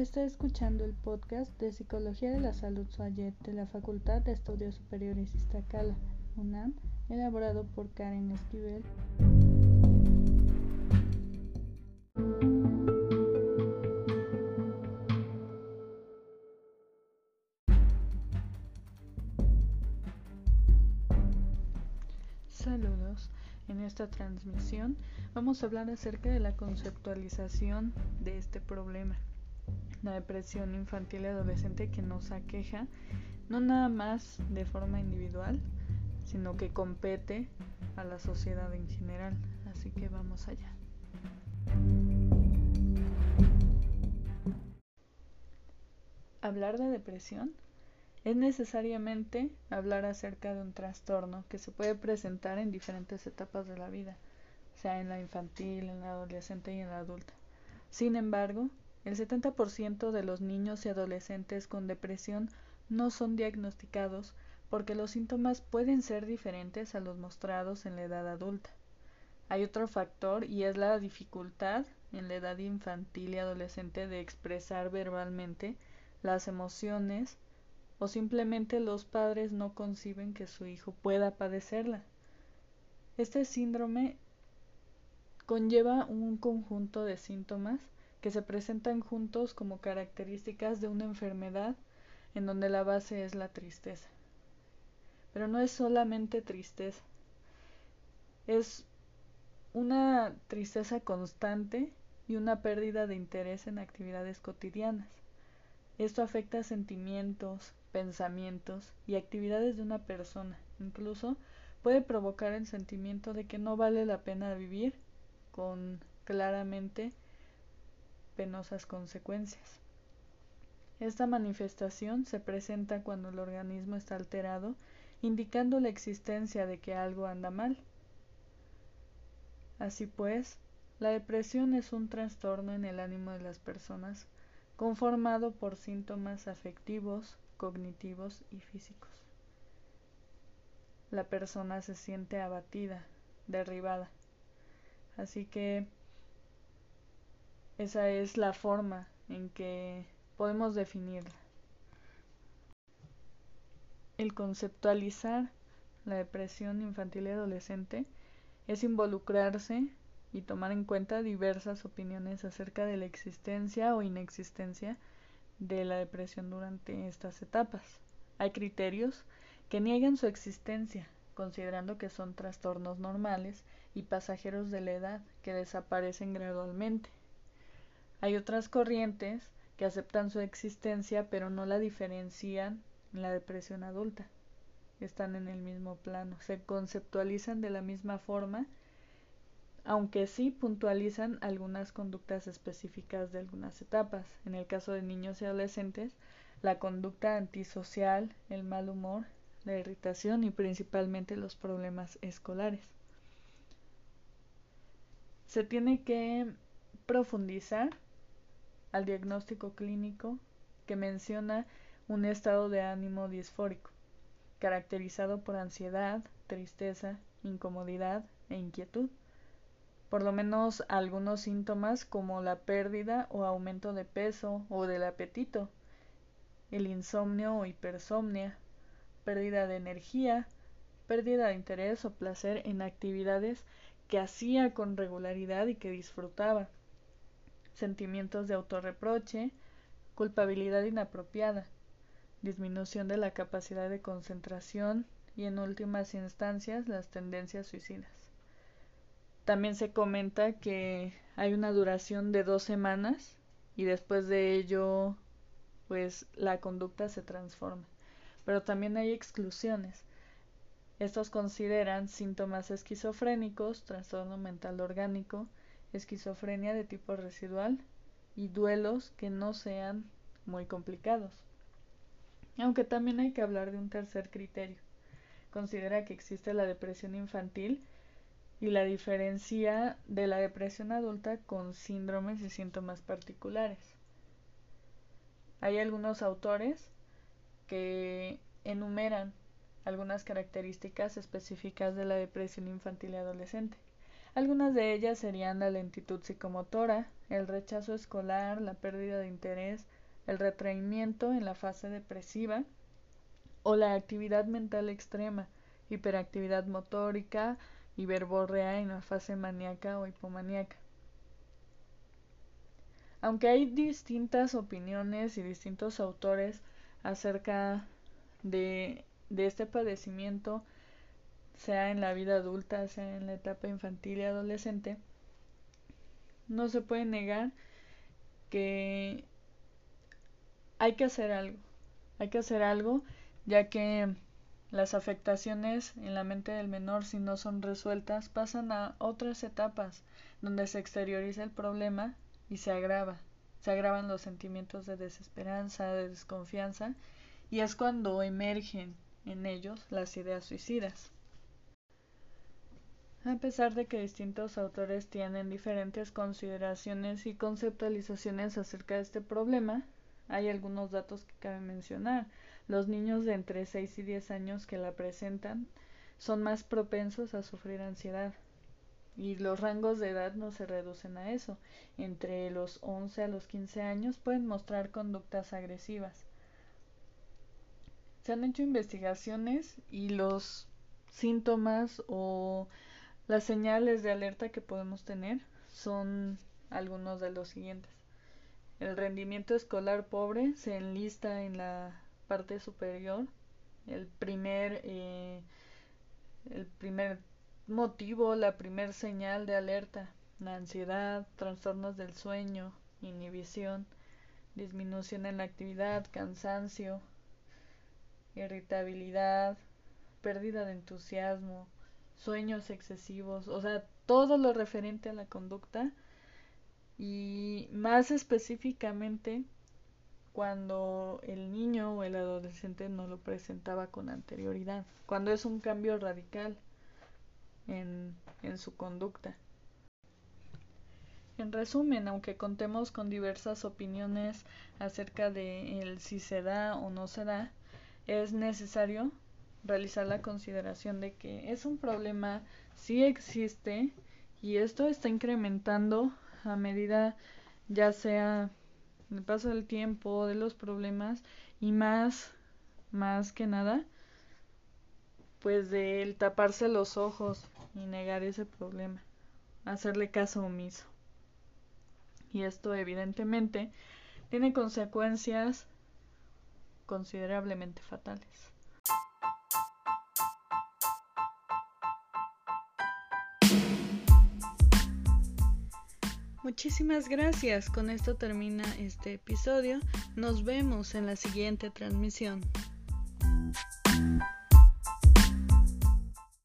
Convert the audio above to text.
Está escuchando el podcast de Psicología de la Salud Suayet de la Facultad de Estudios Superiores Iztacala, UNAM, elaborado por Karen Esquivel. Saludos. En esta transmisión vamos a hablar acerca de la conceptualización de este problema, la depresión infantil y adolescente que nos aqueja no nada más de forma individual, sino que compete a la sociedad en general. Así que vamos allá. Hablar de depresión es necesariamente hablar acerca de un trastorno que se puede presentar en diferentes etapas de la vida, sea en la infantil, en la adolescente y en la adulta. Sin embargo, el 70% de los niños y adolescentes con depresión no son diagnosticados porque los síntomas pueden ser diferentes a los mostrados en la edad adulta. Hay otro factor y es la dificultad en la edad infantil y adolescente de expresar verbalmente las emociones o simplemente los padres no conciben que su hijo pueda padecerla. Este síndrome conlleva un conjunto de síntomas que se presentan juntos como características de una enfermedad en donde la base es la tristeza. Pero no es solamente tristeza, es una tristeza constante y una pérdida de interés en actividades cotidianas. Esto afecta sentimientos, pensamientos y actividades de una persona. Incluso puede provocar el sentimiento de que no vale la pena vivir con claramente penosas consecuencias. Esta manifestación se presenta cuando el organismo está alterado, indicando la existencia de que algo anda mal. Así pues, la depresión es un trastorno en el ánimo de las personas conformado por síntomas afectivos, cognitivos y físicos. La persona se siente abatida, derribada. Así que esa es la forma en que podemos definirla. El conceptualizar la depresión infantil y adolescente es involucrarse y tomar en cuenta diversas opiniones acerca de la existencia o inexistencia de la depresión durante estas etapas. Hay criterios que niegan su existencia, considerando que son trastornos normales y pasajeros de la edad que desaparecen gradualmente. Hay otras corrientes que aceptan su existencia pero no la diferencian en la depresión adulta. Están en el mismo plano, se conceptualizan de la misma forma aunque sí puntualizan algunas conductas específicas de algunas etapas. En el caso de niños y adolescentes, la conducta antisocial, el mal humor, la irritación y principalmente los problemas escolares. Se tiene que profundizar al diagnóstico clínico que menciona un estado de ánimo disfórico, caracterizado por ansiedad, tristeza, incomodidad e inquietud. Por lo menos algunos síntomas como la pérdida o aumento de peso o del apetito, el insomnio o hipersomnia, pérdida de energía, pérdida de interés o placer en actividades que hacía con regularidad y que disfrutaba, sentimientos de autorreproche, culpabilidad inapropiada, disminución de la capacidad de concentración y en últimas instancias las tendencias suicidas. También se comenta que hay una duración de dos semanas y después de ello pues la conducta se transforma. Pero también hay exclusiones. Estos consideran síntomas esquizofrénicos, trastorno mental orgánico, esquizofrenia de tipo residual y duelos que no sean muy complicados. Aunque también hay que hablar de un tercer criterio. Considera que existe la depresión infantil y la diferencia de la depresión adulta con síndromes y síntomas particulares. Hay algunos autores que enumeran algunas características específicas de la depresión infantil y adolescente. Algunas de ellas serían la lentitud psicomotora, el rechazo escolar, la pérdida de interés, el retraimiento en la fase depresiva o la actividad mental extrema, hiperactividad motórica y verborrea en la fase maníaca o hipomaníaca. Aunque hay distintas opiniones y distintos autores acerca de, de este padecimiento, sea en la vida adulta, sea en la etapa infantil y adolescente, no se puede negar que hay que hacer algo. Hay que hacer algo ya que las afectaciones en la mente del menor, si no son resueltas, pasan a otras etapas donde se exterioriza el problema y se agrava. Se agravan los sentimientos de desesperanza, de desconfianza, y es cuando emergen en ellos las ideas suicidas. A pesar de que distintos autores tienen diferentes consideraciones y conceptualizaciones acerca de este problema, hay algunos datos que cabe mencionar. Los niños de entre 6 y 10 años que la presentan son más propensos a sufrir ansiedad. Y los rangos de edad no se reducen a eso. Entre los 11 a los 15 años pueden mostrar conductas agresivas. Se han hecho investigaciones y los síntomas o las señales de alerta que podemos tener son algunos de los siguientes. El rendimiento escolar pobre se enlista en la parte superior. El primer, eh, el primer motivo, la primer señal de alerta, la ansiedad, trastornos del sueño, inhibición, disminución en la actividad, cansancio, irritabilidad, pérdida de entusiasmo, sueños excesivos, o sea, todo lo referente a la conducta y más específicamente cuando el niño o el adolescente no lo presentaba con anterioridad, cuando es un cambio radical en, en su conducta. En resumen, aunque contemos con diversas opiniones acerca de el si se da o no se da, es necesario realizar la consideración de que es un problema, sí existe y esto está incrementando a medida ya sea el paso del tiempo, de los problemas y más, más que nada, pues de el taparse los ojos y negar ese problema, hacerle caso omiso. Y esto evidentemente tiene consecuencias considerablemente fatales. Muchísimas gracias. Con esto termina este episodio. Nos vemos en la siguiente transmisión.